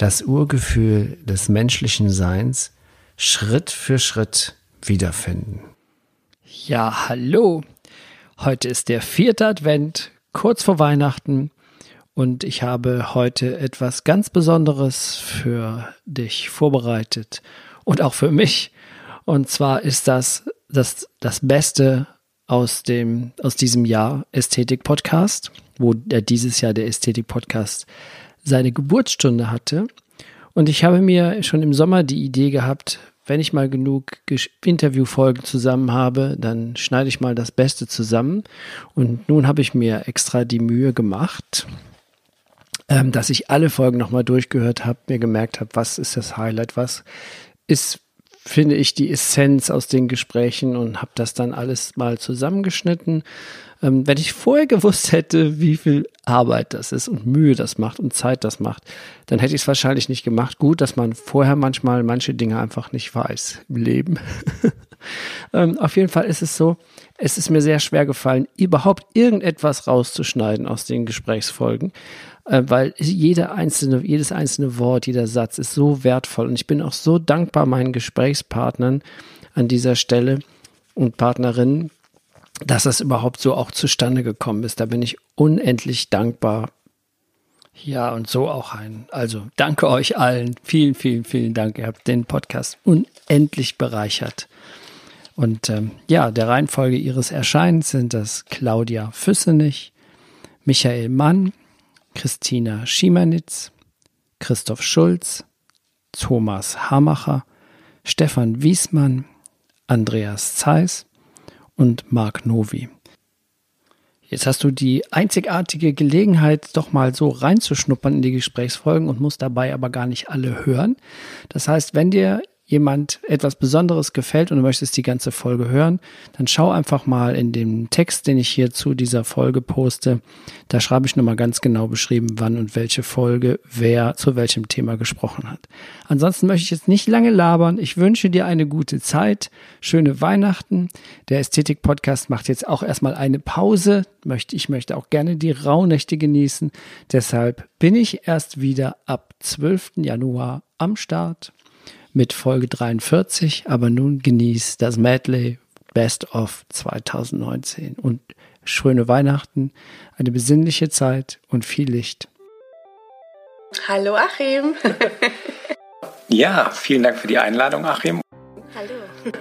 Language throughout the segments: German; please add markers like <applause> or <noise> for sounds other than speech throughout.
das Urgefühl des menschlichen Seins Schritt für Schritt wiederfinden. Ja, hallo. Heute ist der vierte Advent, kurz vor Weihnachten. Und ich habe heute etwas ganz Besonderes für dich vorbereitet und auch für mich. Und zwar ist das das, das Beste aus, dem, aus diesem Jahr Ästhetik-Podcast, wo dieses Jahr der Ästhetik-Podcast seine Geburtsstunde hatte. Und ich habe mir schon im Sommer die Idee gehabt, wenn ich mal genug Interviewfolgen zusammen habe, dann schneide ich mal das Beste zusammen. Und nun habe ich mir extra die Mühe gemacht, ähm, dass ich alle Folgen nochmal durchgehört habe, mir gemerkt habe, was ist das Highlight, was ist finde ich, die Essenz aus den Gesprächen und habe das dann alles mal zusammengeschnitten. Ähm, wenn ich vorher gewusst hätte, wie viel Arbeit das ist und Mühe das macht und Zeit das macht, dann hätte ich es wahrscheinlich nicht gemacht. Gut, dass man vorher manchmal manche Dinge einfach nicht weiß im Leben. <laughs> ähm, auf jeden Fall ist es so, es ist mir sehr schwer gefallen, überhaupt irgendetwas rauszuschneiden aus den Gesprächsfolgen, äh, weil jede einzelne, jedes einzelne Wort, jeder Satz ist so wertvoll. Und ich bin auch so dankbar meinen Gesprächspartnern an dieser Stelle und Partnerinnen, dass das überhaupt so auch zustande gekommen ist. Da bin ich unendlich dankbar. Ja, und so auch ein. Also danke euch allen. Vielen, vielen, vielen Dank. Ihr habt den Podcast unendlich bereichert. Und ähm, ja, der Reihenfolge ihres Erscheinens sind das Claudia Füssenich, Michael Mann, Christina Schiemanitz, Christoph Schulz, Thomas Hamacher, Stefan Wiesmann, Andreas Zeiss und Marc Novi. Jetzt hast du die einzigartige Gelegenheit, doch mal so reinzuschnuppern in die Gesprächsfolgen und musst dabei aber gar nicht alle hören. Das heißt, wenn dir jemand etwas Besonderes gefällt und du möchtest die ganze Folge hören, dann schau einfach mal in dem Text, den ich hier zu dieser Folge poste. Da schreibe ich nochmal ganz genau beschrieben, wann und welche Folge wer zu welchem Thema gesprochen hat. Ansonsten möchte ich jetzt nicht lange labern. Ich wünsche dir eine gute Zeit, schöne Weihnachten. Der Ästhetik-Podcast macht jetzt auch erstmal eine Pause. Ich möchte auch gerne die Rauhnächte genießen. Deshalb bin ich erst wieder ab 12. Januar am Start mit Folge 43. Aber nun genießt das Medley Best of 2019 und schöne Weihnachten, eine besinnliche Zeit und viel Licht. Hallo Achim. <laughs> ja, vielen Dank für die Einladung, Achim. Hallo.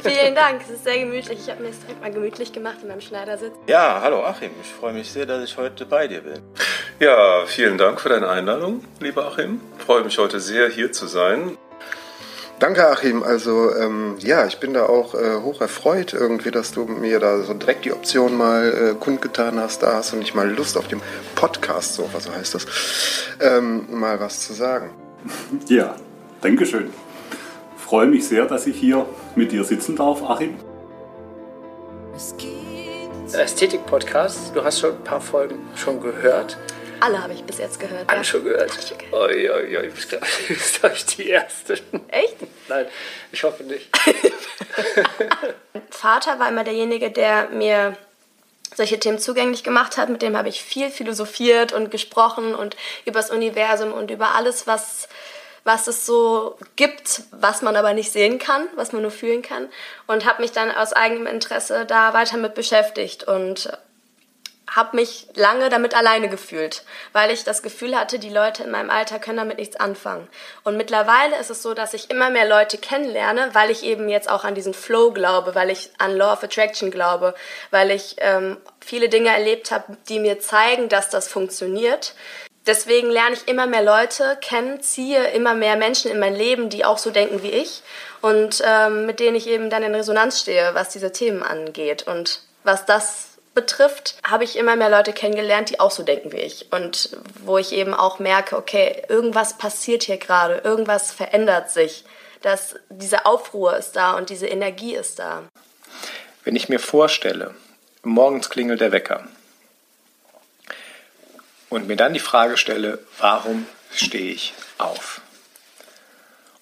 Vielen Dank, es ist sehr gemütlich. Ich habe mir es direkt mal gemütlich gemacht in meinem Schneidersitz. Ja, hallo Achim. Ich freue mich sehr, dass ich heute bei dir bin. Ja, vielen Dank für deine Einladung, lieber Achim. Ich freue mich heute sehr, hier zu sein. Danke, Achim. Also ähm, ja, ich bin da auch äh, hoch erfreut irgendwie, dass du mir da so direkt die Option mal äh, kundgetan hast. Da hast du nicht mal Lust auf dem Podcast, so was so heißt das, ähm, mal was zu sagen. <laughs> Ja, danke schön. Freue mich sehr, dass ich hier mit dir sitzen darf, Achim. Ästhetik-Podcast, du hast schon ein paar Folgen schon gehört. Alle habe ich bis jetzt gehört. Alle ja. schon gehört? Oi, oi, oi, bist bist euch die Erste. Echt? Nein, ich hoffe nicht. <laughs> Vater war immer derjenige, der mir solche Themen zugänglich gemacht hat. Mit dem habe ich viel philosophiert und gesprochen und über das Universum und über alles, was, was es so gibt, was man aber nicht sehen kann, was man nur fühlen kann. Und habe mich dann aus eigenem Interesse da weiter mit beschäftigt und habe mich lange damit alleine gefühlt, weil ich das Gefühl hatte, die Leute in meinem Alter können damit nichts anfangen. Und mittlerweile ist es so, dass ich immer mehr Leute kennenlerne, weil ich eben jetzt auch an diesen Flow glaube, weil ich an Law of Attraction glaube, weil ich ähm, viele Dinge erlebt habe, die mir zeigen, dass das funktioniert. Deswegen lerne ich immer mehr Leute kennen, ziehe immer mehr Menschen in mein Leben, die auch so denken wie ich und ähm, mit denen ich eben dann in Resonanz stehe, was diese Themen angeht und was das betrifft, habe ich immer mehr Leute kennengelernt, die auch so denken wie ich. Und wo ich eben auch merke, okay, irgendwas passiert hier gerade, irgendwas verändert sich. Dass diese Aufruhr ist da und diese Energie ist da. Wenn ich mir vorstelle, morgens klingelt der Wecker und mir dann die Frage stelle, warum stehe ich auf?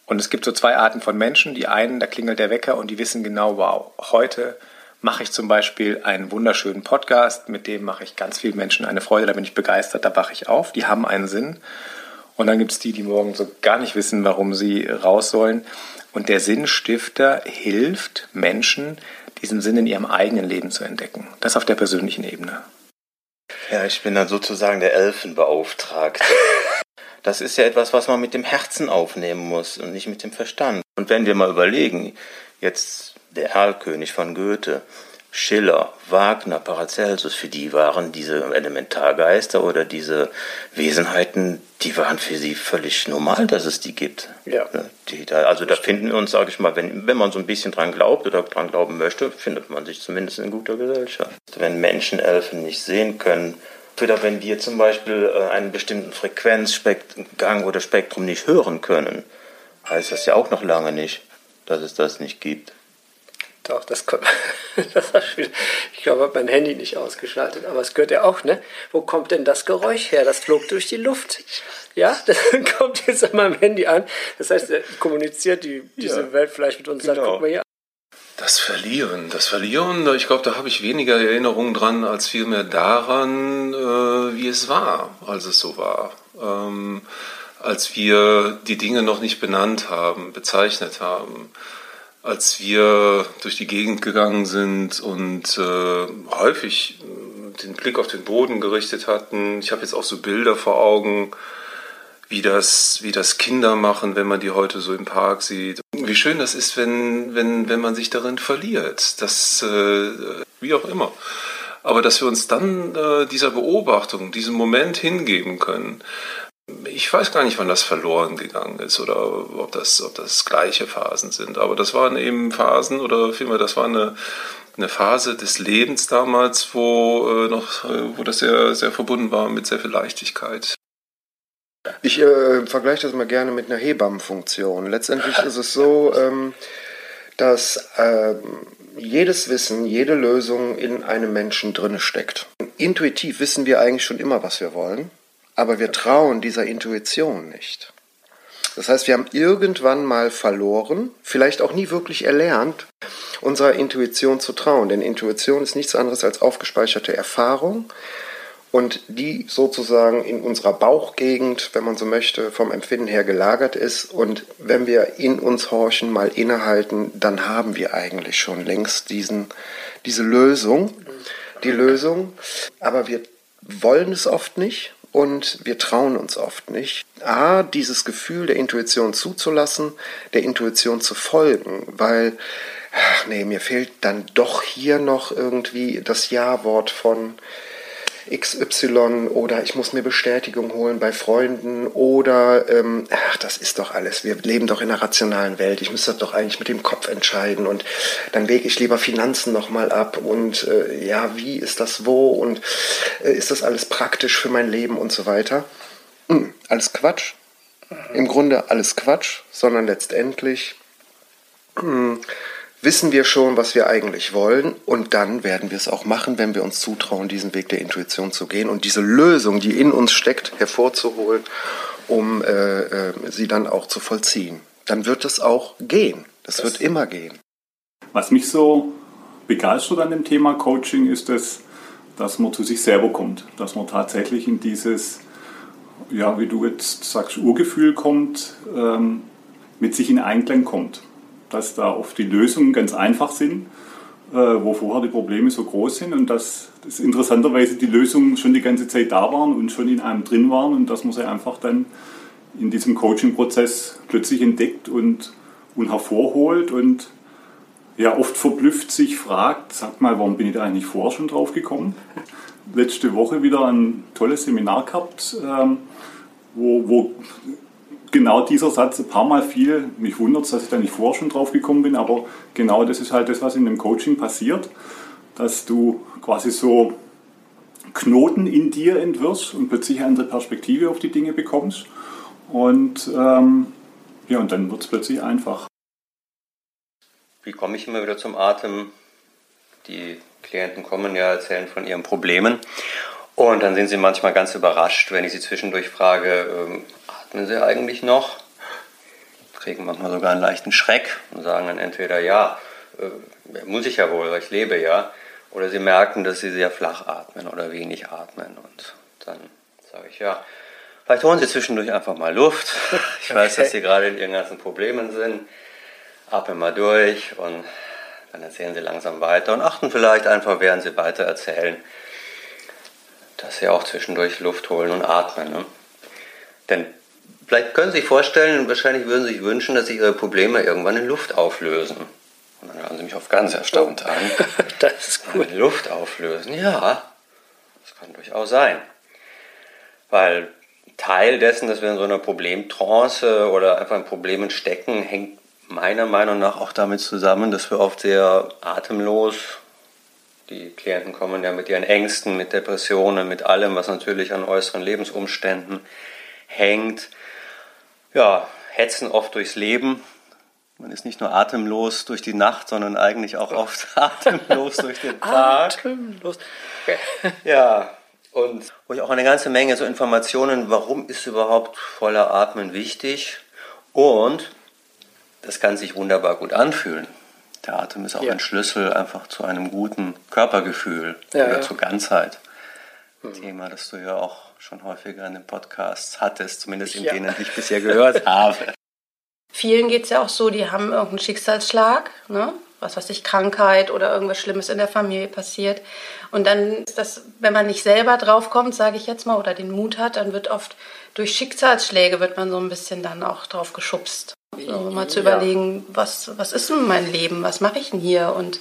Und es gibt so zwei Arten von Menschen. Die einen, da klingelt der Wecker und die wissen genau, wow, heute mache ich zum Beispiel einen wunderschönen Podcast, mit dem mache ich ganz vielen Menschen eine Freude, da bin ich begeistert, da wache ich auf, die haben einen Sinn. Und dann gibt es die, die morgen so gar nicht wissen, warum sie raus sollen. Und der Sinnstifter hilft Menschen, diesen Sinn in ihrem eigenen Leben zu entdecken. Das auf der persönlichen Ebene. Ja, ich bin dann sozusagen der Elfenbeauftragte. <laughs> Das ist ja etwas, was man mit dem Herzen aufnehmen muss und nicht mit dem Verstand. Und wenn wir mal überlegen, jetzt der Erlkönig von Goethe, Schiller, Wagner, Paracelsus, für die waren diese Elementargeister oder diese Wesenheiten, die waren für sie völlig normal, dass es die gibt. Ja. Die, da, also da finden wir uns, sage ich mal, wenn, wenn man so ein bisschen dran glaubt oder dran glauben möchte, findet man sich zumindest in guter Gesellschaft. Wenn Menschen Elfen nicht sehen können, oder wenn wir zum Beispiel äh, einen bestimmten Frequenzgang oder Spektrum nicht hören können, heißt das ja auch noch lange nicht, dass es das nicht gibt. Doch, das kommt. <laughs> Das ich glaube, ich habe mein Handy nicht ausgeschaltet, aber es gehört ja auch, ne? Wo kommt denn das Geräusch her? Das flog durch die Luft. Ja, <laughs> das kommt jetzt an meinem Handy an. Das heißt, er kommuniziert die, diese ja, Welt vielleicht mit uns. Genau. Sagt, guck mal hier. Das Verlieren, das Verlieren, ich glaube, da habe ich weniger Erinnerungen dran, als vielmehr daran, äh, wie es war, als es so war. Ähm, als wir die Dinge noch nicht benannt haben, bezeichnet haben als wir durch die Gegend gegangen sind und äh, häufig äh, den Blick auf den Boden gerichtet hatten. Ich habe jetzt auch so Bilder vor Augen, wie das, wie das Kinder machen, wenn man die heute so im Park sieht. Wie schön das ist, wenn, wenn, wenn man sich darin verliert. Das, äh, wie auch immer. Aber dass wir uns dann äh, dieser Beobachtung, diesem Moment hingeben können, ich weiß gar nicht, wann das verloren gegangen ist oder ob das, ob das gleiche Phasen sind. Aber das waren eben Phasen oder vielmehr, das war eine, eine Phase des Lebens damals, wo, äh, noch, äh, wo das sehr, sehr verbunden war mit sehr viel Leichtigkeit. Ich äh, vergleiche das mal gerne mit einer Hebammenfunktion. Letztendlich ist es so, <laughs> ähm, dass äh, jedes Wissen, jede Lösung in einem Menschen drinne steckt. Intuitiv wissen wir eigentlich schon immer, was wir wollen aber wir trauen dieser Intuition nicht. Das heißt, wir haben irgendwann mal verloren, vielleicht auch nie wirklich erlernt, unserer Intuition zu trauen. Denn Intuition ist nichts anderes als aufgespeicherte Erfahrung und die sozusagen in unserer Bauchgegend, wenn man so möchte, vom Empfinden her gelagert ist. Und wenn wir in uns horchen, mal innehalten, dann haben wir eigentlich schon längst diesen, diese Lösung, die Lösung. Aber wir wollen es oft nicht und wir trauen uns oft nicht. A, dieses Gefühl der Intuition zuzulassen, der Intuition zu folgen, weil, ach nee, mir fehlt dann doch hier noch irgendwie das Ja-Wort von XY oder ich muss mir Bestätigung holen bei Freunden oder ähm, ach, das ist doch alles. Wir leben doch in einer rationalen Welt. Ich müsste doch eigentlich mit dem Kopf entscheiden und dann wege ich lieber Finanzen nochmal ab und äh, ja, wie ist das wo und äh, ist das alles praktisch für mein Leben und so weiter. Hm, alles Quatsch. Im Grunde alles Quatsch, sondern letztendlich hm, wissen wir schon, was wir eigentlich wollen und dann werden wir es auch machen, wenn wir uns zutrauen, diesen Weg der Intuition zu gehen und diese Lösung, die in uns steckt, hervorzuholen, um äh, äh, sie dann auch zu vollziehen. Dann wird es auch gehen. Das, das wird immer gehen. Was mich so begeistert an dem Thema Coaching ist es, dass man zu sich selber kommt, dass man tatsächlich in dieses, ja, wie du jetzt sagst, Urgefühl kommt, ähm, mit sich in Einklang kommt dass da oft die Lösungen ganz einfach sind, äh, wo vorher die Probleme so groß sind und dass, dass interessanterweise die Lösungen schon die ganze Zeit da waren und schon in einem drin waren und dass man sie einfach dann in diesem Coaching-Prozess plötzlich entdeckt und, und hervorholt und ja oft verblüfft sich fragt, sag mal, warum bin ich da eigentlich vorher schon drauf gekommen? Letzte Woche wieder ein tolles Seminar gehabt, ähm, wo, wo genau dieser Satz ein paar Mal fiel. Mich wundert es, dass ich da nicht vorher schon drauf gekommen bin, aber genau das ist halt das, was in dem Coaching passiert, dass du quasi so Knoten in dir entwirrst und plötzlich eine andere Perspektive auf die Dinge bekommst. Und ähm, ja, und dann wird es plötzlich einfach. Wie komme ich immer wieder zum Atem? Die Klienten kommen ja, erzählen von ihren Problemen. Und dann sind sie manchmal ganz überrascht, wenn ich sie zwischendurch frage, ähm, atmen sie eigentlich noch? Kriegen manchmal sogar einen leichten Schreck und sagen dann entweder ja, äh, muss ich ja wohl, weil ich lebe ja. Oder sie merken, dass sie sehr flach atmen oder wenig atmen. Und dann sage ich ja, vielleicht holen sie zwischendurch einfach mal Luft. <laughs> Ich weiß, dass sie gerade in ihren ganzen Problemen sind. Atmen mal durch und dann erzählen sie langsam weiter und achten vielleicht einfach, während sie weiter erzählen, dass sie auch zwischendurch Luft holen und atmen. Ne? Denn vielleicht können Sie sich vorstellen, wahrscheinlich würden Sie sich wünschen, dass sich Ihre Probleme irgendwann in Luft auflösen. Und dann hören Sie mich auf ganz erstaunt an. <laughs> Das ist cool. Luft auflösen, ja, das kann durchaus sein. Weil Teil dessen, dass wir in so einer Problemtrance oder einfach in Problemen stecken, hängt meiner Meinung nach auch damit zusammen, dass wir oft sehr atemlos, die Klienten kommen ja mit ihren Ängsten, mit Depressionen, mit allem, was natürlich an äußeren Lebensumständen hängt, ja, hetzen oft durchs Leben. Man ist nicht nur atemlos durch die Nacht, sondern eigentlich auch oft <laughs> atemlos durch den Tag. Atemlos. Ja, und wo ich auch eine ganze Menge so Informationen, warum ist überhaupt voller Atmen wichtig und das kann sich wunderbar gut anfühlen. Der Atem ist auch Ja. ein Schlüssel einfach zu einem guten Körpergefühl Ja, oder ja. zur Ganzheit. Thema, das du ja auch schon häufiger in den Podcasts hattest, zumindest in Ja. denen ich bisher gehört <laughs> habe. Vielen geht es ja auch so, die haben irgendeinen Schicksalsschlag, ne? was weiß ich, Krankheit oder irgendwas Schlimmes in der Familie passiert. Und dann ist das, wenn man nicht selber draufkommt, sage ich jetzt mal, oder den Mut hat, dann wird oft durch Schicksalsschläge wird man so ein bisschen dann auch drauf geschubst. So, mal zu Ja. überlegen, was, was ist denn mein Leben, was mache ich denn hier und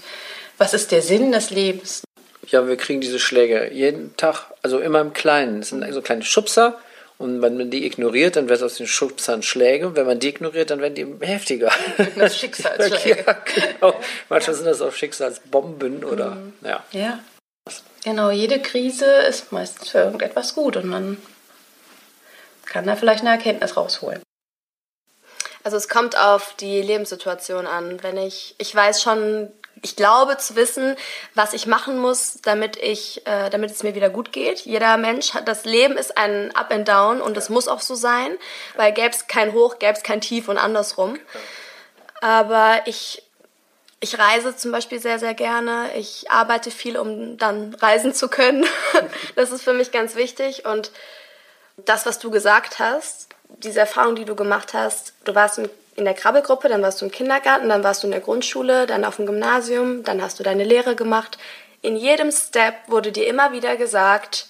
was ist der Sinn des Lebens? Ja, wir kriegen diese Schläge jeden Tag, also immer im Kleinen. Es sind so kleine Schubser und wenn man die ignoriert, dann wird aus den Schubsern Schläge. Und wenn man die ignoriert, dann werden die heftiger. <laughs> Das Schicksalsschläge. <laughs> ja, genau. Manchmal sind das auch Schicksalsbomben oder ja. Ja. Genau, jede Krise ist meistens für irgendetwas gut und man kann da vielleicht eine Erkenntnis rausholen. Also es kommt auf die Lebenssituation an. Wenn ich, ich weiß schon, ich glaube zu wissen, was ich machen muss, damit ich, äh, damit es mir wieder gut geht. Jeder Mensch hat, das Leben ist ein Up and Down und es muss auch so sein, weil gäbe es kein Hoch, gäbe es kein Tief und andersrum. Aber ich, ich reise zum Beispiel sehr, sehr gerne. Ich arbeite viel, um dann reisen zu können. <laughs> das ist für mich ganz wichtig und das, was du gesagt hast, diese Erfahrung, die du gemacht hast, du warst in, in der Krabbelgruppe, dann warst du im Kindergarten, dann warst du in der Grundschule, dann auf dem Gymnasium, dann hast du deine Lehre gemacht. In jedem Step wurde dir immer wieder gesagt,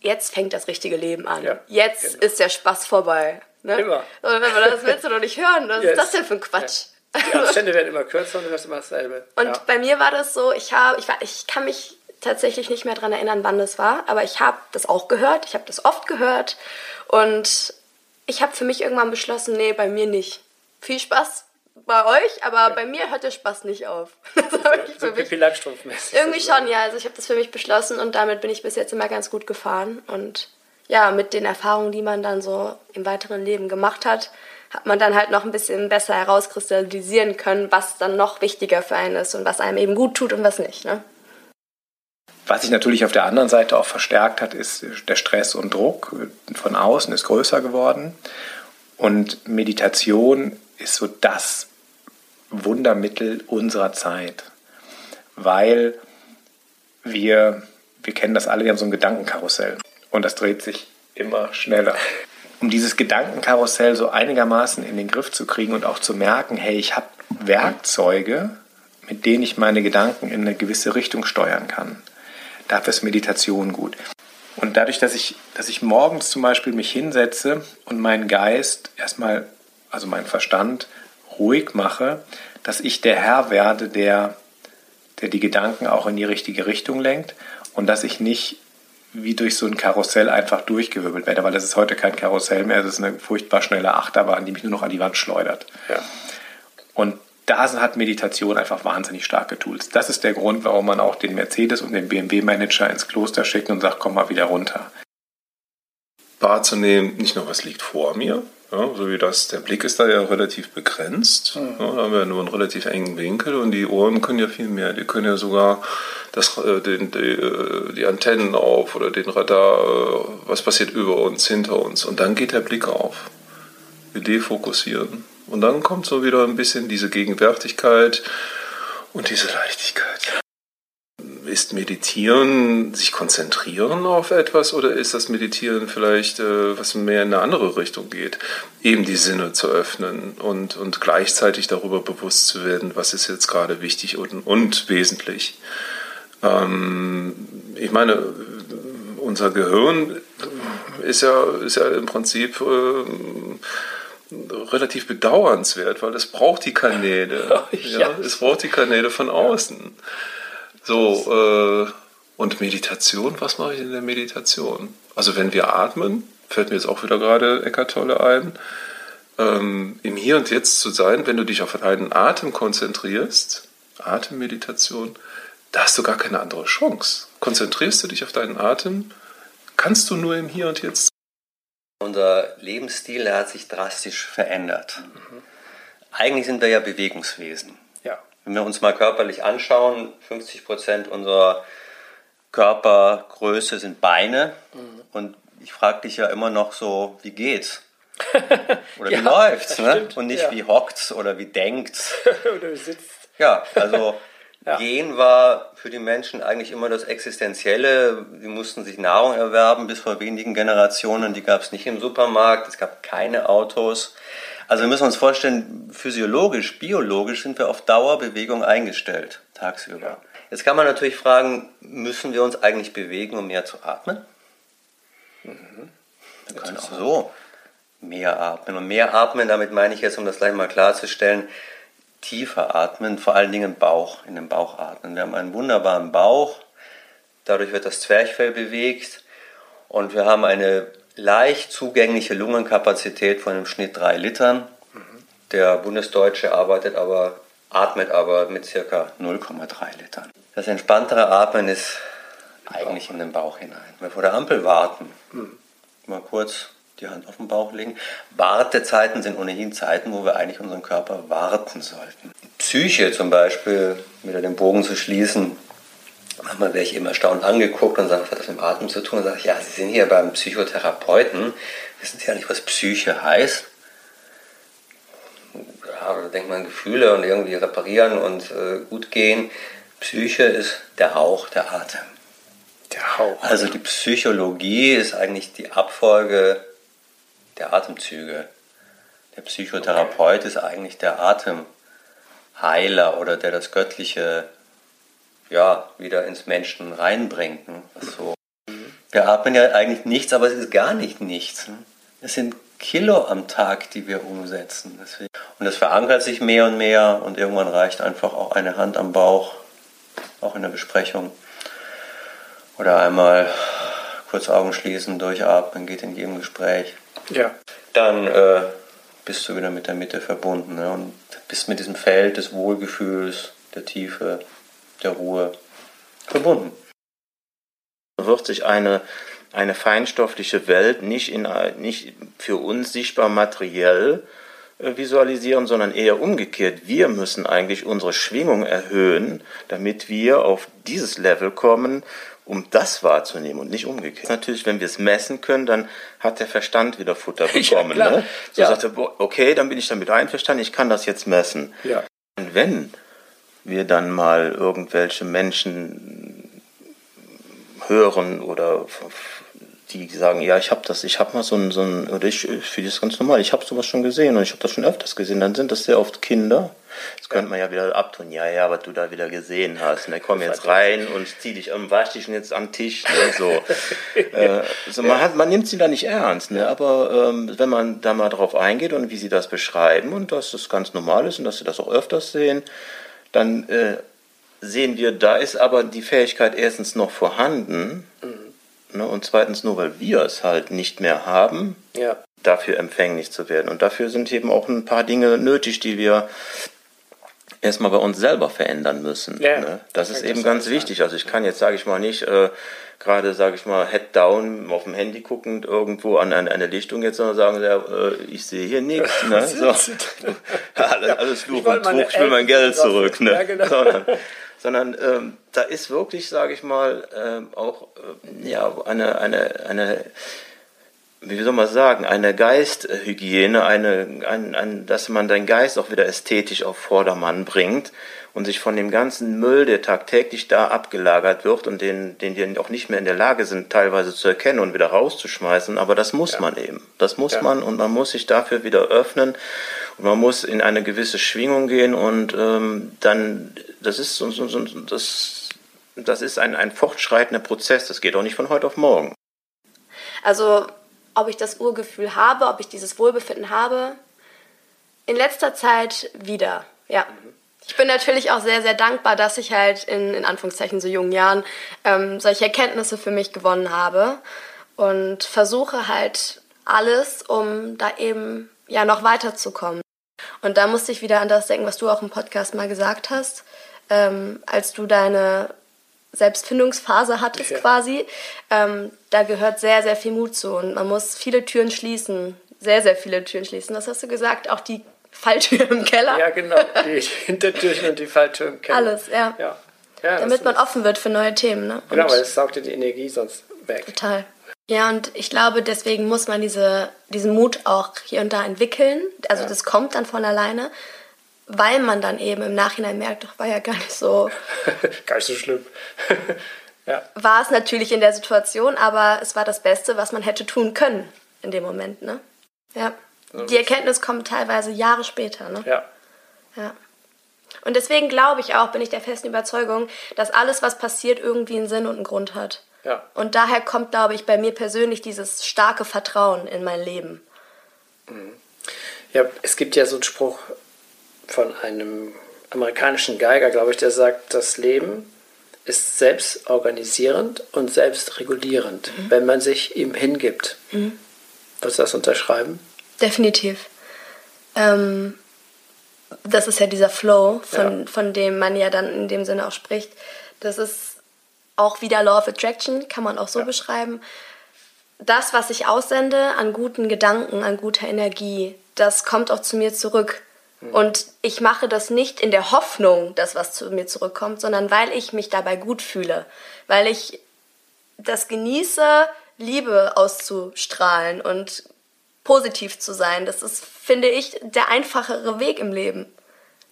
jetzt fängt das richtige Leben an. Ja, jetzt genau. ist der Spaß vorbei. Ne? Immer. Und wenn man das willst du doch nicht hören. Was Yes. ist das denn für ein Quatsch? Die Abstände werden immer kürzer und du hörst immer dasselbe. Und ja. bei mir war das so, ich habe, ich, war, ich kann mich tatsächlich nicht mehr daran erinnern, wann das war, aber ich habe das auch gehört, ich habe das oft gehört und ich habe für mich irgendwann beschlossen, nee, bei mir nicht. Viel Spaß bei euch, aber bei mir hört der Spaß nicht auf. <laughs> Das habe ich so für mich irgendwie schon, ja. Also ich habe das für mich beschlossen und damit bin ich bis jetzt immer ganz gut gefahren. Und ja, mit den Erfahrungen, die man dann so im weiteren Leben gemacht hat, hat man dann halt noch ein bisschen besser herauskristallisieren können, was dann noch wichtiger für einen ist und was einem eben gut tut und was nicht. Ne? Was sich natürlich auf der anderen Seite auch verstärkt hat, ist der Stress und Druck von außen ist größer geworden. Und Meditation ist so das Wundermittel unserer Zeit, weil wir, wir kennen das alle, wir haben so ein Gedankenkarussell und das dreht sich immer schneller. Um dieses Gedankenkarussell so einigermaßen in den Griff zu kriegen und auch zu merken, hey, ich habe Werkzeuge, mit denen ich meine Gedanken in eine gewisse Richtung steuern kann. Dafür ist Meditation gut. Und dadurch, dass ich, dass ich morgens zum Beispiel mich hinsetze und meinen Geist erstmal, also meinen Verstand, ruhig mache, dass ich der Herr werde, der, der die Gedanken auch in die richtige Richtung lenkt und dass ich nicht wie durch so ein Karussell einfach durchgewirbelt werde, weil das ist heute kein Karussell mehr, es ist eine furchtbar schnelle Achterbahn, die mich nur noch an die Wand schleudert. Ja. Und da hat Meditation einfach wahnsinnig starke Tools. Das ist der Grund, warum man auch den Mercedes und den BMW-Manager ins Kloster schickt und sagt, komm mal wieder runter. Wahrzunehmen, nicht nur was liegt vor mir, ja, so wie das, der Blick ist da ja relativ begrenzt. Mhm. Ja, da haben wir nur einen relativ engen Winkel und die Ohren können ja viel mehr. Die können ja sogar das, äh, den, die, äh, die, Antennen auf oder den Radar, äh, was passiert über uns, hinter uns. Und dann geht der Blick auf. Wir defokussieren. Und dann kommt so wieder ein bisschen diese Gegenwärtigkeit und diese Leichtigkeit. Ist Meditieren sich konzentrieren auf etwas oder ist das Meditieren vielleicht, äh, was mehr in eine andere Richtung geht? Eben die Sinne zu öffnen und, und gleichzeitig darüber bewusst zu werden, was ist jetzt gerade wichtig und, und wesentlich. Ähm, ich meine, unser Gehirn ist ja, ist ja im Prinzip äh, relativ bedauernswert, weil es braucht die Kanäle. <laughs> ja. ja. Es braucht die Kanäle von außen. So, äh, und Meditation, was mache ich in der Meditation? Also wenn wir atmen, fällt mir jetzt auch wieder gerade Eckart Tolle ein, ähm, im Hier und Jetzt zu sein, wenn du dich auf einen Atem konzentrierst, Atemmeditation, da hast du gar keine andere Chance. Konzentrierst du dich auf deinen Atem, kannst du nur im Hier und Jetzt unser Lebensstil hat sich drastisch verändert. Mhm. Eigentlich sind wir ja Bewegungswesen. Ja. Wenn wir uns mal körperlich anschauen, 50 Prozent unserer Körpergröße sind Beine. Mhm. Und ich frage dich ja immer noch so, wie geht's? <laughs> Oder wie ja, läuft's? Ne? Und nicht ja. wie hockt's oder wie denkt's. <laughs> oder wie sitzt. Ja, also ja. Gehen war für die Menschen eigentlich immer das Existenzielle. Sie mussten sich Nahrung erwerben bis vor wenigen Generationen. Die gab es nicht im Supermarkt, es gab keine Autos. Also wir müssen uns vorstellen, physiologisch, biologisch sind wir auf Dauerbewegung eingestellt, tagsüber. Ja. Jetzt kann man natürlich fragen, müssen wir uns eigentlich bewegen, um mehr zu atmen? Mhm. Wir können auch so mehr atmen. Und mehr atmen, damit meine ich jetzt, um das gleich mal klarzustellen, tiefer atmen, vor allen Dingen im Bauch, in den Bauch atmen. Wir haben einen wunderbaren Bauch, dadurch wird das Zwerchfell bewegt und wir haben eine leicht zugängliche Lungenkapazität von im Schnitt drei Litern. Der Bundesdeutsche arbeitet aber, atmet aber mit circa 0,3 Litern. Das entspanntere Atmen ist eigentlich in den Bauch hinein. Wenn wir vor der Ampel warten, mhm. mal kurz die Hand auf den Bauch legen. Wartezeiten sind ohnehin Zeiten, wo wir eigentlich unseren Körper warten sollten. Psyche zum Beispiel, wieder den Bogen zu schließen, manchmal werde ich eben erstaunt angeguckt und sage, was hat das mit dem Atem zu tun? Und sage ich, ja, Sie sind hier beim Psychotherapeuten, wissen Sie ja nicht, was Psyche heißt? Ja, da denkt man Gefühle und irgendwie reparieren und äh, gut gehen. Psyche ist der Hauch, der Atem. Der Hauch. Also die Psychologie ist eigentlich die Abfolge der Atemzüge. Der Psychotherapeut okay. ist eigentlich der Atemheiler oder der das Göttliche ja, wieder ins Menschen reinbringt. Ne? So. Wir atmen ja eigentlich nichts, aber es ist gar nicht nichts. Ne? Es sind Kilo am Tag, die wir umsetzen. Deswegen. Und das verankert sich mehr und mehr und irgendwann reicht einfach auch eine Hand am Bauch, auch in der Besprechung. Oder einmal kurz Augen schließen, durchatmen, geht in jedem Gespräch. Ja. Dann äh, bist du wieder mit der Mitte verbunden ne? und bist mit diesem Feld des Wohlgefühls, der Tiefe, der Ruhe verbunden. Wird sich eine, eine feinstoffliche Welt nicht, in, nicht für uns sichtbar materiell äh, visualisieren, sondern eher umgekehrt. Wir müssen eigentlich unsere Schwingung erhöhen, damit wir auf dieses Level kommen, um das wahrzunehmen und nicht umgekehrt. Natürlich, wenn wir es messen können, dann hat der Verstand wieder Futter <laughs> bekommen. Ja, ne? So ja. sagt er, okay, dann bin ich damit einverstanden, ich kann das jetzt messen. Ja. Und wenn wir dann mal irgendwelche Menschen hören oder die sagen, ja, ich habe das, ich habe mal so ein, so ein, oder ich, finde das ganz normal, ich habe sowas schon gesehen und ich habe das schon öfters gesehen, dann sind das sehr oft Kinder. Das könnte man ja wieder abtun, ja, ja, was du da wieder gesehen hast. Ne, komm jetzt rein und zieh dich um, wasch dich jetzt am Tisch. Ne, so. <laughs> äh, also man, hat, man nimmt sie da nicht ernst, ne, aber ähm, wenn man da mal drauf eingeht und wie sie das beschreiben und dass das ganz normal ist und dass sie das auch öfters sehen, dann äh, sehen wir, da ist aber die Fähigkeit erstens noch vorhanden, mhm Ne? Und zweitens nur, weil wir es halt nicht mehr haben, ja. dafür empfänglich zu werden. Und dafür sind eben auch ein paar Dinge nötig, die wir erstmal bei uns selber verändern müssen. Ja, ne? Das ist eben das ganz wichtig. Also ich kann jetzt, sage ich mal, nicht äh, gerade, sage ich mal, Head down auf dem Handy guckend irgendwo an eine, eine Lichtung jetzt sondern sagen, ja, äh, ich sehe hier nichts. <laughs> Ne? So. <laughs> alles, alles Fluch und Trug, ich will mein Geld zurück. Ne? Ja, genau. Sondern, sondern ähm, da ist wirklich, sage ich mal, ähm, auch äh, ja, eine, eine, eine wie soll man sagen, eine Geisthygiene, eine, ein, ein, dass man den Geist auch wieder ästhetisch auf Vordermann bringt und sich von dem ganzen Müll, der tagtäglich da abgelagert wird und den, den die auch nicht mehr in der Lage sind, teilweise zu erkennen und wieder rauszuschmeißen, aber das muss ja. man eben. Das muss ja. man und man muss sich dafür wieder öffnen und man muss in eine gewisse Schwingung gehen und ähm, dann, das ist so, so, so das, das ist ein, ein fortschreitender Prozess, das geht auch nicht von heute auf morgen. Also ob ich das Urgefühl habe, ob ich dieses Wohlbefinden habe. In letzter Zeit wieder, ja. Ich bin natürlich auch sehr, sehr dankbar, dass ich halt in, in Anführungszeichen so jungen Jahren ähm, solche Erkenntnisse für mich gewonnen habe und versuche halt alles, um da eben ja noch weiterzukommen. Und da musste ich wieder an das denken, was du auch im Podcast mal gesagt hast, ähm, als du deine Selbstfindungsphase hattest ja. quasi. Ähm, da gehört sehr, sehr viel Mut zu und man muss viele Türen schließen. Sehr, sehr viele Türen schließen. Was hast du gesagt? Auch die Falltür im Keller? Ja, genau. Die <laughs> Hintertürchen und die Falltür im Keller. Alles, ja. ja. ja Damit man offen wird für neue Themen. Ne? Genau, weil es saugt ja die Energie sonst weg. Total. Ja, und ich glaube, deswegen muss man diese, diesen Mut auch hier und da entwickeln. Also ja. das kommt dann von alleine weil man dann eben im Nachhinein merkt, doch war ja gar nicht so. <laughs> gar nicht so schlimm. <laughs> ja. War es natürlich in der Situation, aber es war das Beste, was man hätte tun können in dem Moment, ne? Ja. Die Erkenntnis kommt teilweise Jahre später, ne? Ja. Ja. Und deswegen glaube ich auch, bin ich der festen Überzeugung, dass alles, was passiert, irgendwie einen Sinn und einen Grund hat. Ja. Und daher kommt, glaube ich, bei mir persönlich dieses starke Vertrauen in mein Leben. Mhm. Ja, es gibt ja so einen Spruch, von einem amerikanischen Geiger, glaube ich, der sagt, das Leben ist selbst organisierend und selbst regulierend, mhm. wenn man sich ihm hingibt. Mhm. Würdest du das unterschreiben? Definitiv. Ähm, das ist ja dieser Flow, von, ja. von dem man ja dann in dem Sinne auch spricht. Das ist auch wieder Law of Attraction, kann man auch so ja. beschreiben. Das, was ich aussende an guten Gedanken, an guter Energie, das kommt auch zu mir zurück. Und ich mache das nicht in der Hoffnung, dass was zu mir zurückkommt, sondern weil ich mich dabei gut fühle, weil ich das genieße, Liebe auszustrahlen und positiv zu sein. Das ist, finde ich, der einfachere Weg im Leben.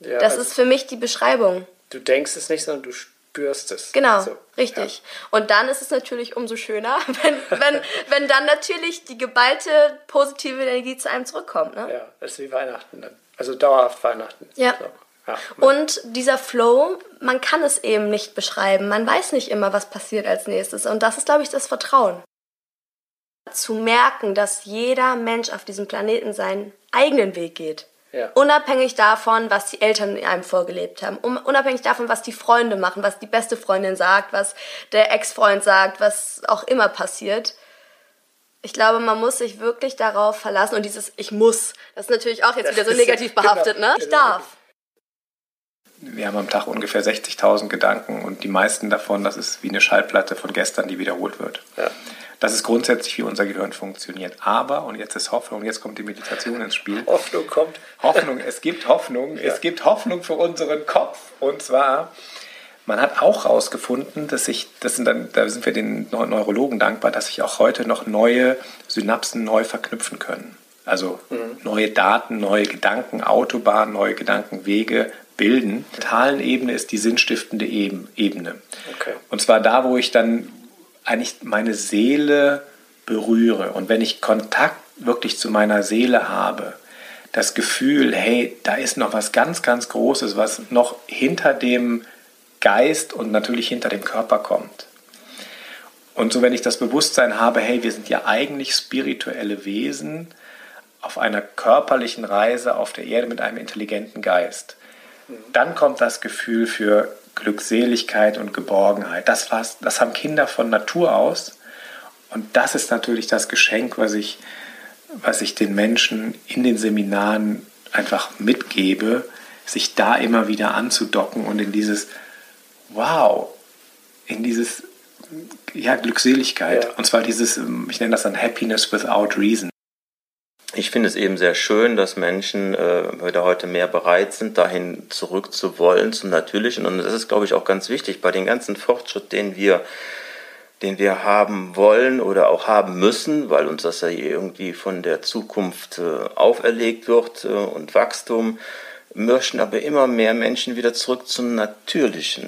Ja, das also ist für mich die Beschreibung. Du denkst es nicht, sondern du spürst es. Genau, so, richtig. Ja. Und dann ist es natürlich umso schöner, <laughs> wenn, wenn, wenn dann natürlich die geballte positive Energie zu einem zurückkommt. Ne? Ja, das ist wie Weihnachten dann. Also dauerhaft Weihnachten. Ja. So. ja. Und dieser Flow, man kann es eben nicht beschreiben. Man weiß nicht immer, was passiert als nächstes. Und das ist, glaube ich, das Vertrauen. Zu merken, dass jeder Mensch auf diesem Planeten seinen eigenen Weg geht. Ja. Unabhängig davon, was die Eltern in einem vorgelebt haben. Unabhängig davon, was die Freunde machen, was die beste Freundin sagt, was der Ex-Freund sagt, was auch immer passiert ich glaube, man muss sich wirklich darauf verlassen und dieses Ich muss, das ist natürlich auch jetzt das wieder so negativ genau, behaftet, genau, ne? Ich darf. Wir haben am Tag ungefähr 60.000 Gedanken und die meisten davon, das ist wie eine Schallplatte von gestern, die wiederholt wird. Ja. Das ist grundsätzlich, wie unser Gehirn funktioniert. Aber, und jetzt ist Hoffnung, jetzt kommt die Meditation ins Spiel. <laughs> Hoffnung kommt. Hoffnung, es gibt Hoffnung. Ja. Es gibt Hoffnung für unseren Kopf. Und zwar man hat auch herausgefunden, dass sich, das sind dann, da sind wir den Neurologen dankbar, dass sich auch heute noch neue Synapsen neu verknüpfen können. Also mhm. neue Daten, neue Gedanken, Autobahnen, neue Gedankenwege bilden. Die mentalen Ebene ist die sinnstiftende Ebene. Okay. Und zwar da, wo ich dann eigentlich meine Seele berühre. Und wenn ich Kontakt wirklich zu meiner Seele habe, das Gefühl, hey, da ist noch was ganz, ganz Großes, was noch hinter dem Geist und natürlich hinter dem Körper kommt. Und so, wenn ich das Bewusstsein habe, hey, wir sind ja eigentlich spirituelle Wesen auf einer körperlichen Reise auf der Erde mit einem intelligenten Geist, dann kommt das Gefühl für Glückseligkeit und Geborgenheit. Das, was, das haben Kinder von Natur aus. Und das ist natürlich das Geschenk, was ich, was ich den Menschen in den Seminaren einfach mitgebe, sich da immer wieder anzudocken und in dieses Wow, in dieses ja, Glückseligkeit. Ja. Und zwar dieses, ähm, ich nenne das dann Happiness without reason. Ich finde es eben sehr schön, dass Menschen äh, heute mehr bereit sind, dahin zurückzuwollen zum Natürlichen. Und das ist, glaube ich, auch ganz wichtig bei den ganzen Fortschritt, den wir, den wir haben wollen oder auch haben müssen, weil uns das ja irgendwie von der Zukunft äh, auferlegt wird äh, und Wachstum, möchten aber immer mehr Menschen wieder zurück zum Natürlichen.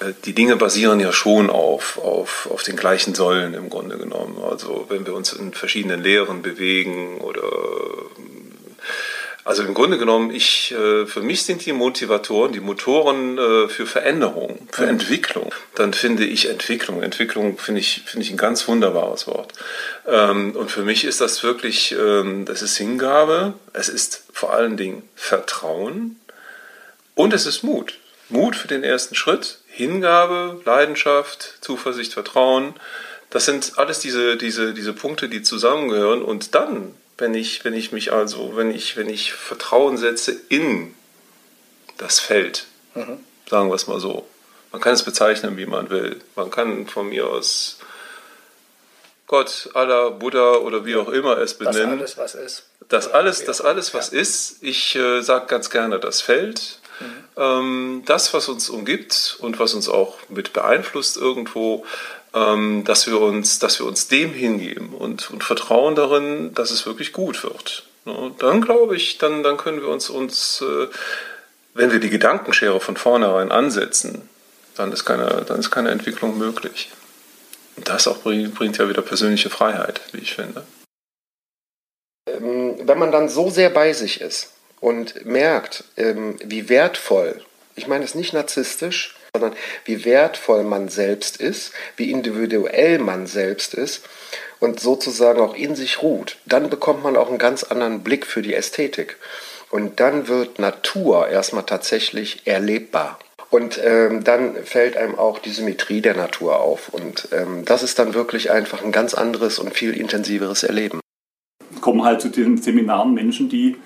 Äh, die Dinge basieren ja schon auf, auf, auf den gleichen Säulen im Grunde genommen. Also wenn wir uns in verschiedenen Lehren bewegen oder also im Grunde genommen, ich, äh, für mich sind die Motivatoren, die Motoren äh, für Veränderung, für mhm. Entwicklung. Dann finde ich Entwicklung. Entwicklung finde ich, finde ich ein ganz wunderbares Wort. Ähm, und für mich ist das wirklich, ähm, das ist Hingabe, es ist vor allen Dingen Vertrauen und es ist Mut. Mut für den ersten Schritt, Hingabe, Leidenschaft, Zuversicht, Vertrauen. Das sind alles diese, diese, diese Punkte, die zusammengehören. Und dann, wenn ich, wenn ich mich also, wenn ich, wenn ich Vertrauen setze in das Feld, mhm. sagen wir es mal so. Man kann es bezeichnen, wie man will. Man kann von mir aus Gott, Allah, Buddha oder wie auch immer es benennen. Das alles, was ist. Das alles, das alles, was ist. Ich äh, sage ganz gerne das Feld. Ähm, das, was uns umgibt und was uns auch mit beeinflusst irgendwo, ähm, dass, wir uns, dass wir uns dem hingeben und, und vertrauen darin, dass es wirklich gut wird. Ja, dann glaube ich, dann, dann können wir uns, uns äh, wenn wir die Gedankenschere von vornherein ansetzen, dann ist keine, dann ist keine Entwicklung möglich. Und das auch bringt, bringt ja wieder persönliche Freiheit, wie ich finde. Ähm, wenn man dann so sehr bei sich ist, und merkt, ähm, wie wertvoll, ich meine es nicht narzisstisch, sondern wie wertvoll man selbst ist, wie individuell man selbst ist und sozusagen auch in sich ruht, dann bekommt man auch einen ganz anderen Blick für die Ästhetik. Und dann wird Natur erstmal tatsächlich erlebbar. Und ähm, dann fällt einem auch die Symmetrie der Natur auf. Und ähm, das ist dann wirklich einfach ein ganz anderes und viel intensiveres Erleben. Kommen halt zu den Seminaren Menschen, die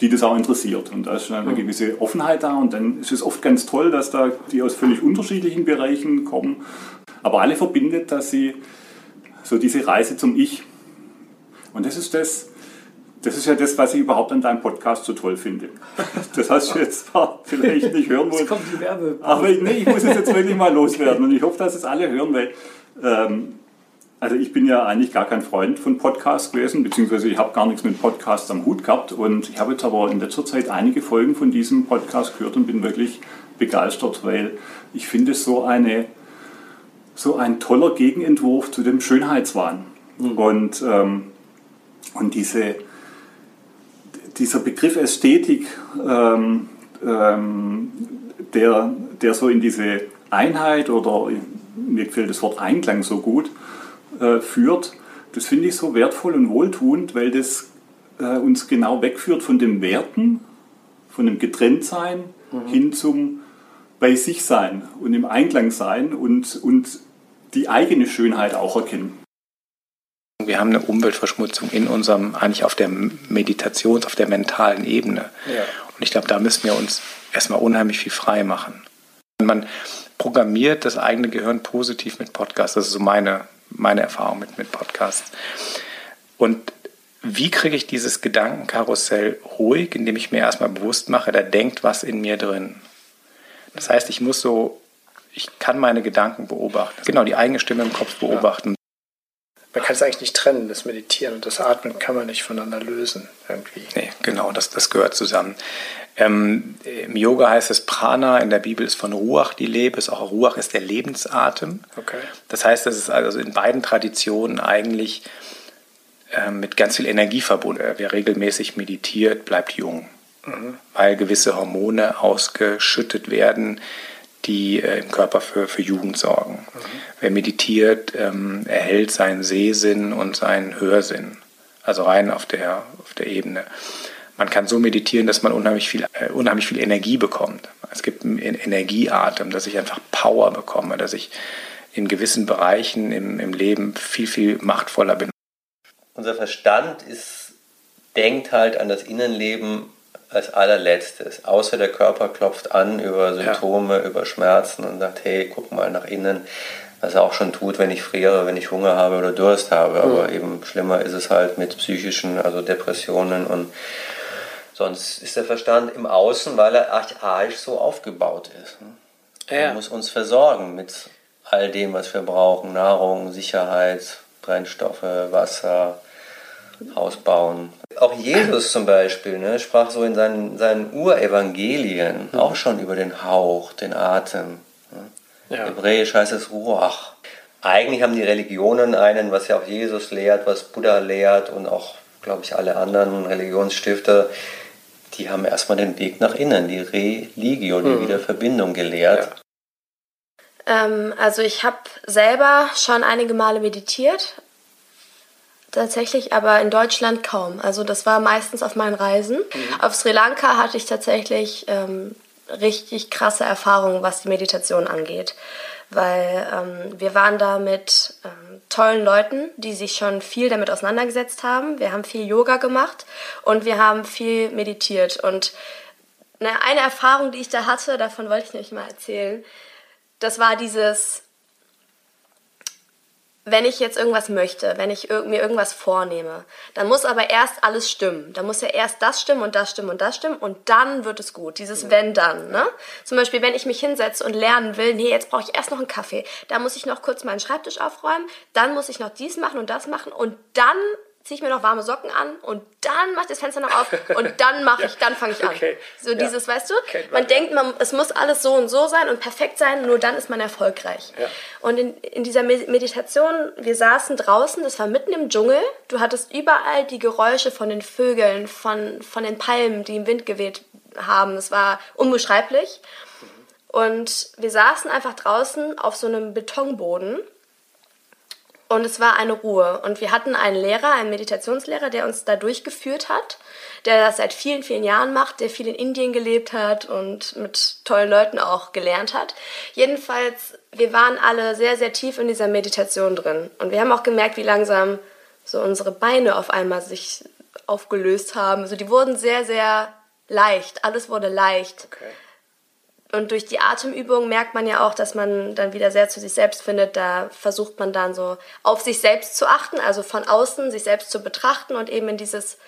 die das auch interessiert. Und da ist eine gewisse Offenheit da und dann ist es oft ganz toll, dass da die aus völlig unterschiedlichen Bereichen kommen. Aber alle verbindet, dass sie so diese Reise zum Ich. Und das ist das, das ist ja das, was ich überhaupt an deinem Podcast so toll finde. <laughs> Das hast du jetzt vielleicht nicht hören wollen. Jetzt kommt die Werbe. Aber nee, ich muss es jetzt wirklich mal loswerden. Und ich hoffe, dass es alle hören, weil ähm, also ich bin ja eigentlich gar kein Freund von Podcasts gewesen, beziehungsweise ich habe gar nichts mit Podcasts am Hut gehabt. Und ich habe jetzt aber in letzter Zeit einige Folgen von diesem Podcast gehört und bin wirklich begeistert, weil ich finde es so, eine, so ein toller Gegenentwurf zu dem Schönheitswahn. Mhm. Und, ähm, und diese, dieser Begriff Ästhetik, ähm, ähm, der, der so in diese Einheit oder mir gefällt das Wort Einklang so gut, äh, führt, das finde ich so wertvoll und wohltuend, weil das äh, uns genau wegführt von dem Werten, von dem Getrenntsein mhm. hin zum bei sich sein und im Einklang sein und, und die eigene Schönheit auch erkennen. Wir haben eine Umweltverschmutzung in unserem, eigentlich auf der Meditations-, auf der mentalen Ebene. Ja. Und ich glaube, da müssen wir uns erstmal unheimlich viel frei machen. Man programmiert das eigene Gehirn positiv mit Podcasts. Das ist so meine, meine Erfahrung mit, mit Podcasts. Und wie kriege ich dieses Gedankenkarussell ruhig, indem ich mir erstmal bewusst mache, da denkt was in mir drin. Das heißt, ich muss so, ich kann meine Gedanken beobachten. Genau, die eigene Stimme im Kopf beobachten. Man kann es eigentlich nicht trennen, das Meditieren und das Atmen kann man nicht voneinander lösen irgendwie. Nee, genau, das, das gehört zusammen. Ähm, Im Yoga heißt es Prana, in der Bibel ist von Ruach die Lebe, ist auch Ruach ist der Lebensatem. Okay. Das heißt, das ist also in beiden Traditionen eigentlich äh, mit ganz viel Energie verbunden. Wer regelmäßig meditiert, bleibt jung, mhm. weil gewisse Hormone ausgeschüttet werden, die äh, im Körper für, für Jugend sorgen. Mhm. Wer meditiert, ähm, erhält seinen Sehsinn und seinen Hörsinn, also rein auf der, auf der Ebene man kann so meditieren, dass man unheimlich viel, äh, unheimlich viel Energie bekommt. Es gibt einen Energieatem, dass ich einfach Power bekomme, dass ich in gewissen Bereichen im, im Leben viel, viel machtvoller bin. Unser Verstand ist, denkt halt an das Innenleben als allerletztes. Außer der Körper klopft an über Symptome, ja. über Schmerzen und sagt, hey, guck mal nach innen. Was er auch schon tut, wenn ich friere, wenn ich Hunger habe oder Durst habe. Aber mhm. eben schlimmer ist es halt mit psychischen, also Depressionen und sonst ist der Verstand im Außen, weil er archaisch so aufgebaut ist. Ne? Ja. Er muss uns versorgen mit all dem, was wir brauchen. Nahrung, Sicherheit, Brennstoffe, Wasser, Haus bauen. Auch Jesus zum Beispiel ne, sprach so in seinen, seinen Urevangelien mhm. auch schon über den Hauch, den Atem. Ne? Ja. Hebräisch heißt es Ruach. Eigentlich haben die Religionen einen, was ja auch Jesus lehrt, was Buddha lehrt und auch, glaube ich, alle anderen Religionsstifter, die haben erstmal den Weg nach innen, die Religio, die mhm. Wiederverbindung gelehrt. Ja. Ähm, also ich habe selber schon einige Male meditiert, tatsächlich, aber in Deutschland kaum. Also das war meistens auf meinen Reisen. Mhm. Auf Sri Lanka hatte ich tatsächlich ähm, richtig krasse Erfahrungen, was die Meditation angeht. Weil ähm, wir waren da mit ähm, tollen Leuten, die sich schon viel damit auseinandergesetzt haben. Wir haben viel Yoga gemacht und wir haben viel meditiert. Und eine Erfahrung, die ich da hatte, davon wollte ich nämlich mal erzählen, das war dieses wenn ich jetzt irgendwas möchte, wenn ich mir irgendwas vornehme, dann muss aber erst alles stimmen. Dann muss ja erst das stimmen und das stimmen und das stimmen und dann wird es gut. Dieses ja. wenn dann. Ne? Zum Beispiel, wenn ich mich hinsetze und lernen will, nee, jetzt brauche ich erst noch einen Kaffee. Da muss ich noch kurz meinen Schreibtisch aufräumen, dann muss ich noch dies machen und das machen und dann ziehe ich mir noch warme Socken an und dann mache ich das Fenster noch auf und <laughs> dann mache ich, dann fange ich an. Okay. So dieses, ja. weißt du? Man, man denkt, man, es muss alles so und so sein und perfekt sein, nur dann ist man erfolgreich. Ja. Und in, in dieser Meditation, wir saßen draußen, das war mitten im Dschungel, du hattest überall die Geräusche von den Vögeln, von, von den Palmen, die im Wind geweht haben. Es war unbeschreiblich. Und wir saßen einfach draußen auf so einem Betonboden und es war eine Ruhe. Und wir hatten einen Lehrer, einen Meditationslehrer, der uns da durchgeführt hat, der das seit vielen, vielen Jahren macht, der viel in Indien gelebt hat und mit tollen Leuten auch gelernt hat. Jedenfalls, wir waren alle sehr, sehr tief in dieser Meditation drin. Und wir haben auch gemerkt, wie langsam so unsere Beine auf einmal sich aufgelöst haben. Also die wurden sehr, sehr leicht. Alles wurde leicht. Okay. Und durch die Atemübung merkt man ja auch, dass man dann wieder sehr zu sich selbst findet. Da versucht man dann so auf sich selbst zu achten, also von außen sich selbst zu betrachten und eben in dieses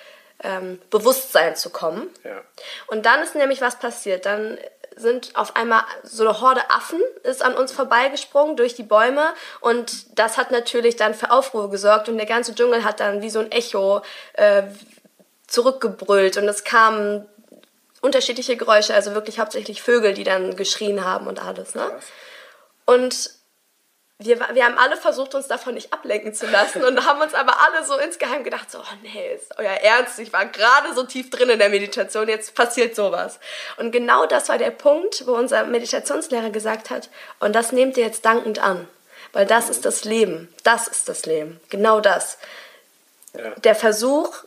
ähm, Bewusstsein zu kommen. Ja. Und dann ist nämlich was passiert. Dann sind auf einmal so eine Horde Affen ist an uns vorbeigesprungen durch die Bäume und das hat natürlich dann für Aufruhr gesorgt und der ganze Dschungel hat dann wie so ein Echo äh, zurückgebrüllt und es kamen unterschiedliche Geräusche, also wirklich hauptsächlich Vögel, die dann geschrien haben und alles. Ne? Und wir, wir haben alle versucht, uns davon nicht ablenken zu lassen und haben uns aber alle so insgeheim gedacht, so, oh nee, ist euer Ernst, ich war gerade so tief drin in der Meditation, jetzt passiert sowas. Und genau das war der Punkt, wo unser Meditationslehrer gesagt hat, und das nehmt ihr jetzt dankend an, weil das ist das Leben, das ist das Leben, genau das. Ja. Der Versuch,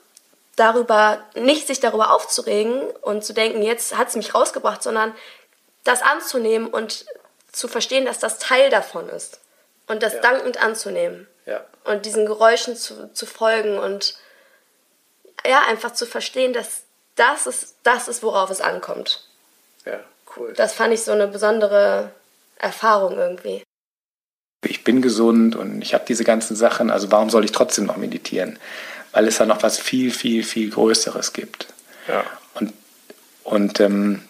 darüber, nicht sich darüber aufzuregen und zu denken, jetzt hat es mich rausgebracht, sondern das anzunehmen und zu verstehen, dass das Teil davon ist. Und das ja. dankend anzunehmen. Ja. Und diesen Geräuschen zu, zu folgen und ja, einfach zu verstehen, dass das ist, das ist, worauf es ankommt. Ja, cool. Das fand ich so eine besondere Erfahrung irgendwie. Ich bin gesund und ich habe diese ganzen Sachen, also warum soll ich trotzdem noch meditieren? Weil es da noch was viel, viel, viel Größeres gibt. Ja. Und, und ähm,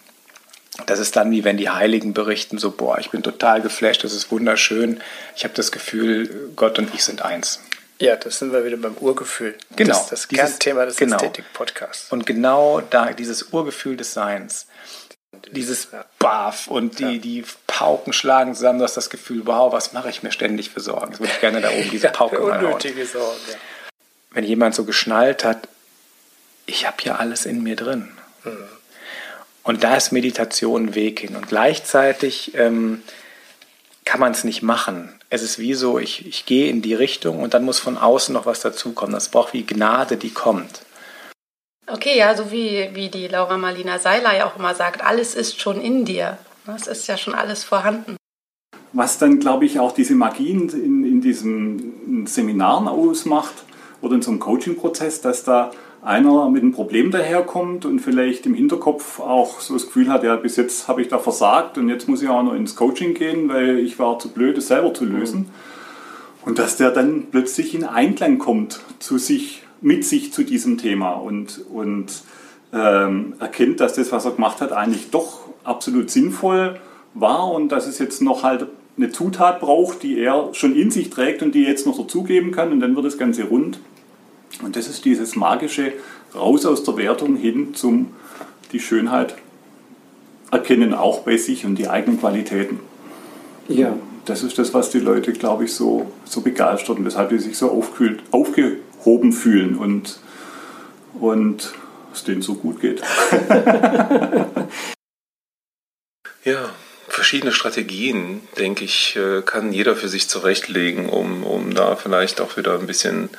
das ist dann wie wenn die Heiligen berichten, so, boah, ich bin total geflasht, das ist wunderschön. Ich habe das Gefühl, Gott und ich sind eins. Ja, das sind wir wieder beim Urgefühl. Genau. Das, das dieses, Kernthema des genau. Ästhetik-Podcasts. Und genau da, dieses Urgefühl des Seins, dieses ja. Baff und die, ja. die Pauken schlagen zusammen, du hast das Gefühl, wow, was mache ich mir ständig für Sorgen? Jetzt würde ich gerne da oben diese <laughs> Pauke ja, Unnötige Sorgen, ja wenn jemand so geschnallt hat, ich habe hier alles in mir drin. Mhm. Und da ist Meditation ein Weg hin. Und gleichzeitig ähm, kann man es nicht machen. Es ist wie so, ich, ich gehe in die Richtung und dann muss von außen noch was dazukommen. Das braucht wie Gnade, die kommt. Okay, ja, so wie, wie die Laura Marlina Seiler ja auch immer sagt, alles ist schon in dir. Es ist ja schon alles vorhanden. Was dann, glaube ich, auch diese Magie in, in diesen Seminaren ausmacht, oder in so einem Coaching-Prozess, dass da einer mit einem Problem daherkommt und vielleicht im Hinterkopf auch so das Gefühl hat, ja, bis jetzt habe ich da versagt und jetzt muss ich auch noch ins Coaching gehen, weil ich war zu blöd, es selber zu lösen. Mhm. Und dass der dann plötzlich in Einklang kommt zu sich, mit sich zu diesem Thema und, und ähm, erkennt, dass das, was er gemacht hat, eigentlich doch absolut sinnvoll war und dass es jetzt noch halt eine Zutat braucht, die er schon in sich trägt und die er jetzt noch dazugeben kann und dann wird das Ganze rund. Und das ist dieses magische raus aus der Wertung hin zum die Schönheit erkennen, auch bei sich und die eigenen Qualitäten. Ja. Das ist das, was die Leute, glaube ich, so, so begeistert und weshalb sie sich so aufkühlt, aufgehoben fühlen und, und es denen so gut geht. <laughs> ja, verschiedene Strategien, denke ich, äh, kann jeder für sich zurechtlegen, um, um da vielleicht auch wieder ein bisschen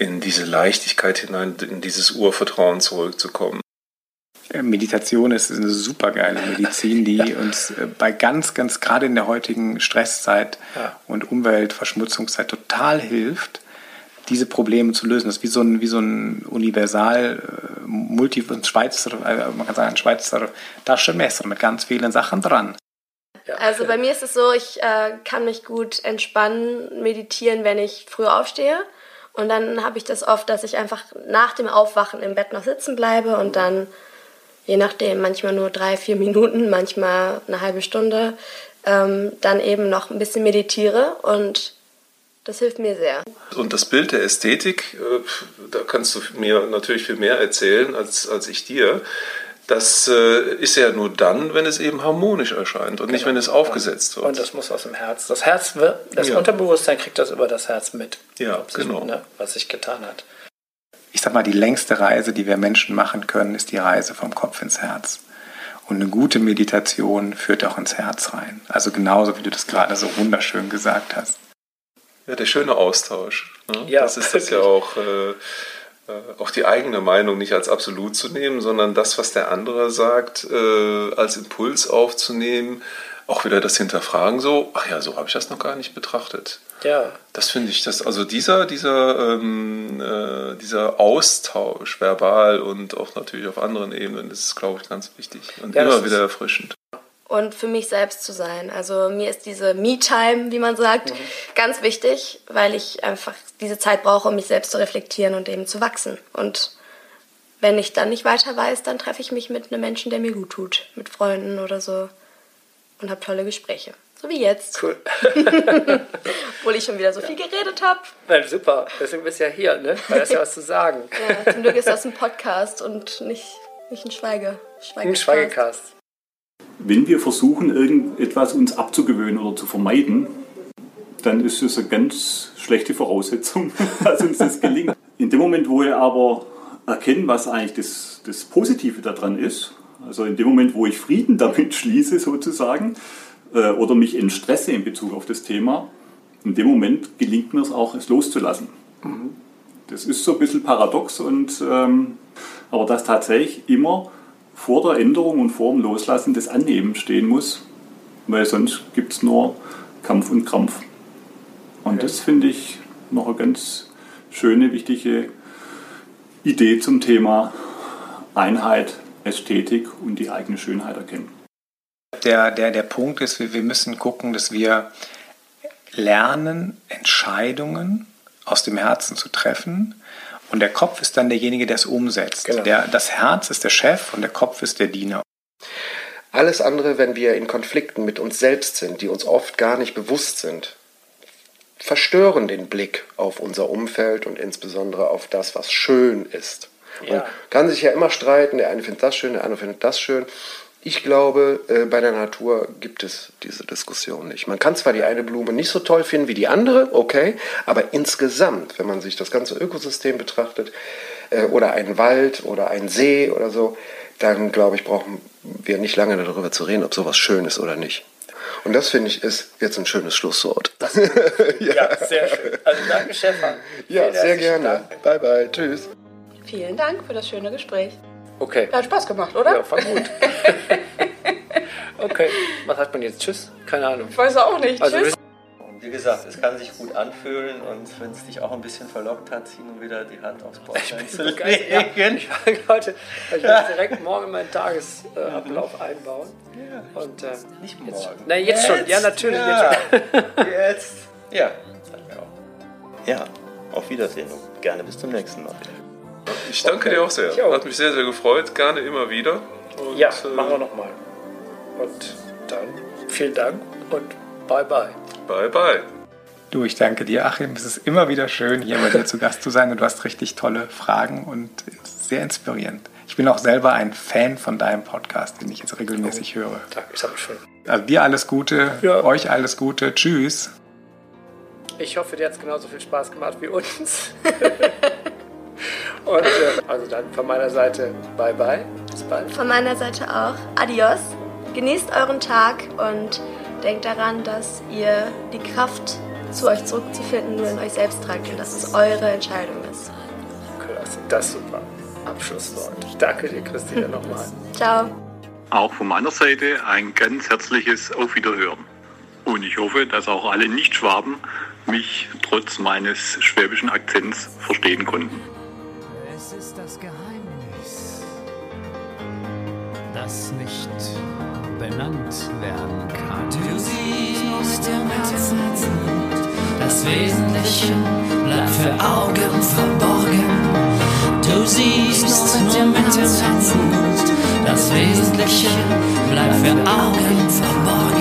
in diese Leichtigkeit hinein, in dieses Urvertrauen zurückzukommen. Äh, Meditation ist eine super geile Medizin, die <laughs> uns äh, bei ganz, ganz gerade in der heutigen Stresszeit ja. und Umweltverschmutzungszeit total hilft, diese Probleme zu lösen. Das ist wie so ein, wie so ein universal, äh, multi, Schweizer, man kann sagen, ein Schweizer Taschenmesser mit ganz vielen Sachen dran. Also bei mir ist es so, ich äh, kann mich gut entspannen, meditieren, wenn ich früh aufstehe. Und dann habe ich das oft, dass ich einfach nach dem Aufwachen im Bett noch sitzen bleibe und dann, je nachdem, manchmal nur drei, vier Minuten, manchmal eine halbe Stunde, ähm, dann eben noch ein bisschen meditiere und das hilft mir sehr. Und das Bild der Ästhetik, äh, da kannst du mir natürlich viel mehr erzählen als, als ich dir. Das äh, ist ja nur dann, wenn es eben harmonisch erscheint und genau. nicht, wenn es aufgesetzt wird. Und das muss aus dem Herz. Das Herz, das ja. Unterbewusstsein kriegt das über das Herz mit. Ja, genau. Ne, was sich getan hat. Ich sag mal, die längste Reise, die wir Menschen machen können, ist die Reise vom Kopf ins Herz. Und eine gute Meditation führt auch ins Herz rein. Also genauso, wie du das gerade so wunderschön gesagt hast. Ja, der schöne Austausch. Ne? Ja, das ist das ja auch. Äh, auch die eigene Meinung nicht als absolut zu nehmen, sondern das, was der andere sagt, äh, als Impuls aufzunehmen. Auch wieder das Hinterfragen so, ach ja, so habe ich das noch gar nicht betrachtet. Ja. Das finde ich, das, also dieser, dieser, ähm, äh, dieser Austausch, verbal und auch natürlich auf anderen Ebenen, das ist, glaube ich, ganz wichtig und ja, immer wieder erfrischend und für mich selbst zu sein. Also mir ist diese Me-Time, wie man sagt, mhm. ganz wichtig, weil ich einfach diese Zeit brauche, um mich selbst zu reflektieren und eben zu wachsen. Und wenn ich dann nicht weiter weiß, dann treffe ich mich mit einem Menschen, der mir gut tut, mit Freunden oder so und habe tolle Gespräche. So wie jetzt. Cool. <laughs> Obwohl ich schon wieder so viel geredet habe. Nein, super. Deswegen bist du ja hier, ne? Weil das ja was zu sagen. Ja, zum Glück ist das ein Podcast und nicht, nicht ein Schweige, Schweigecast. Ein Schweigecast wenn wir versuchen, irgendetwas uns abzugewöhnen oder zu vermeiden, dann ist es eine ganz schlechte Voraussetzung, <laughs> dass uns das gelingt. In dem Moment, wo wir aber erkennen, was eigentlich das, das Positive daran ist, also in dem Moment, wo ich Frieden damit <laughs> schließe sozusagen, äh, oder mich entstresse in Bezug auf das Thema, in dem Moment gelingt mir es auch, es loszulassen. Mhm. Das ist so ein bisschen paradox, und, ähm, aber das tatsächlich immer vor der Änderung und vor dem Loslassen das Annehmen stehen muss, weil sonst gibt es nur Kampf und Krampf. Und okay. das finde ich noch eine ganz schöne, wichtige Idee zum Thema Einheit, Ästhetik und die eigene Schönheit erkennen. Der, der, der Punkt ist, wir müssen gucken, dass wir lernen, Entscheidungen aus dem Herzen zu treffen und der Kopf ist dann derjenige, der es umsetzt. Genau. Der, das Herz ist der Chef und der Kopf ist der Diener. Alles andere, wenn wir in Konflikten mit uns selbst sind, die uns oft gar nicht bewusst sind, verstören den Blick auf unser Umfeld und insbesondere auf das, was schön ist. Ja. Man kann sich ja immer streiten, der eine findet das schön, der andere findet das schön. Ich glaube, äh, bei der Natur gibt es diese Diskussion nicht. Man kann zwar die eine Blume nicht so toll finden wie die andere, okay, aber insgesamt, wenn man sich das ganze Ökosystem betrachtet, äh, oder einen Wald oder einen See oder so, dann glaube ich, brauchen wir nicht lange darüber zu reden, ob sowas schön ist oder nicht. Und das finde ich ist jetzt ein schönes Schlusswort. <laughs> ja. ja. sehr schön. Also danke, Stefan. Ja, sehr gerne. Dank. Bye, bye. Tschüss. Vielen Dank für das schöne Gespräch. Okay. Hat Spaß gemacht, oder? Ja, war gut. <laughs> okay, was hat man jetzt? Tschüss? Keine Ahnung. Ich weiß auch nicht. Also Tschüss. wie gesagt, es kann sich gut anfühlen und wenn es dich auch ein bisschen verlockt hat, hin und wieder die Hand aufs <laughs> Bordstein zu legen. Ja, ich heute, ich werde direkt morgen meinen Tagesablauf mhm. einbauen. Ja. Und, äh, Nicht morgen. Jetzt, nein, jetzt, jetzt, schon. Ja, natürlich. Ja. Jetzt. jetzt. Ja, Ja, auf Wiedersehen und gerne bis zum nächsten Mal. Ich danke okay. dir auch sehr. Hat mich sehr, sehr gefreut. Gerne immer wieder. Und, ja, äh, machen wir nochmal. Und dann vielen Dank und bye bye. Bye bye. Du, ich danke dir, Achim. Es ist immer wieder schön, hier bei dir zu Gast zu sein und du hast richtig tolle Fragen und sehr inspirierend. Ich bin auch selber ein Fan von deinem Podcast, den ich jetzt regelmäßig oh, höre. Danke, ich habe schon. Also dir alles Gute, ja. euch alles Gute. Tschüss. Ich hoffe, dir hat es genauso viel Spaß gemacht wie uns. <laughs> und äh, also dann von meiner Seite bye bye. Bis bald. Von meiner Seite auch. Adios. Genießt euren Tag und denkt daran, dass ihr die Kraft zu euch zurückzufinden nur in euch selbst tragt und dass es eure Entscheidung ist. Klasse, das ist super. Abschlusswort. Danke dir, Christine, <laughs> nochmal. Ciao. Auch von meiner Seite ein ganz herzliches Auf Wiederhören. Und ich hoffe, dass auch alle Nicht-Schwaben mich trotz meines schwäbischen Akzents verstehen konnten. Ist das Geheimnis, das nicht benannt werden kann. Du siehst im Herzen, das Wesentliche bleibt für Augen verborgen. Du siehst nur mit dem Herzen, das Wesentliche bleibt für Augen verborgen.